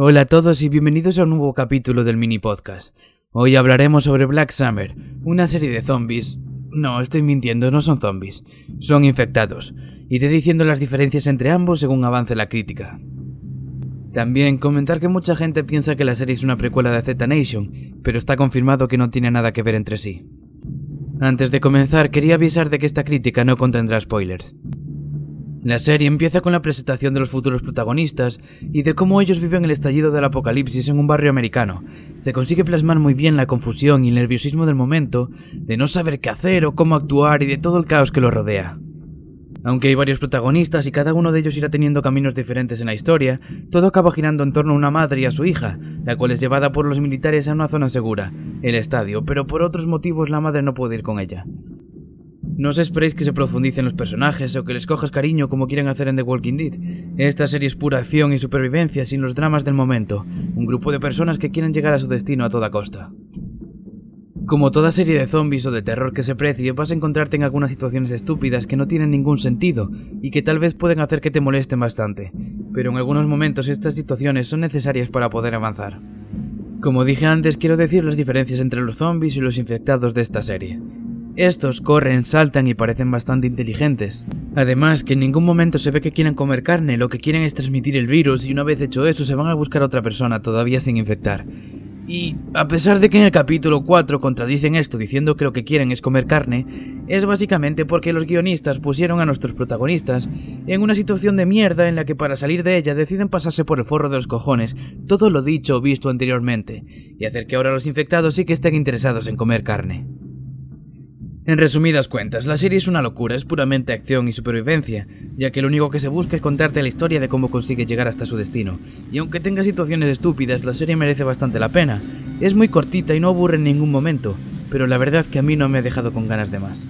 Hola a todos y bienvenidos a un nuevo capítulo del mini podcast. Hoy hablaremos sobre Black Summer, una serie de zombies. No, estoy mintiendo, no son zombies, son infectados. Iré diciendo las diferencias entre ambos según avance la crítica. También comentar que mucha gente piensa que la serie es una precuela de Z Nation, pero está confirmado que no tiene nada que ver entre sí. Antes de comenzar, quería avisar de que esta crítica no contendrá spoilers. La serie empieza con la presentación de los futuros protagonistas y de cómo ellos viven el estallido del apocalipsis en un barrio americano. Se consigue plasmar muy bien la confusión y el nerviosismo del momento, de no saber qué hacer o cómo actuar y de todo el caos que los rodea. Aunque hay varios protagonistas y cada uno de ellos irá teniendo caminos diferentes en la historia, todo acaba girando en torno a una madre y a su hija, la cual es llevada por los militares a una zona segura, el estadio, pero por otros motivos la madre no puede ir con ella. No os esperéis que se profundicen los personajes o que les cojas cariño como quieren hacer en The Walking Dead. Esta serie es pura acción y supervivencia sin los dramas del momento, un grupo de personas que quieren llegar a su destino a toda costa. Como toda serie de zombies o de terror que se precie, vas a encontrarte en algunas situaciones estúpidas que no tienen ningún sentido y que tal vez pueden hacer que te molesten bastante, pero en algunos momentos estas situaciones son necesarias para poder avanzar. Como dije antes, quiero decir las diferencias entre los zombies y los infectados de esta serie. Estos corren, saltan y parecen bastante inteligentes. Además, que en ningún momento se ve que quieren comer carne, lo que quieren es transmitir el virus y una vez hecho eso se van a buscar a otra persona todavía sin infectar. Y a pesar de que en el capítulo 4 contradicen esto diciendo que lo que quieren es comer carne, es básicamente porque los guionistas pusieron a nuestros protagonistas en una situación de mierda en la que para salir de ella deciden pasarse por el forro de los cojones todo lo dicho o visto anteriormente, y hacer que ahora los infectados sí que estén interesados en comer carne. En resumidas cuentas, la serie es una locura, es puramente acción y supervivencia, ya que lo único que se busca es contarte la historia de cómo consigue llegar hasta su destino. Y aunque tenga situaciones estúpidas, la serie merece bastante la pena. Es muy cortita y no aburre en ningún momento, pero la verdad que a mí no me ha dejado con ganas de más.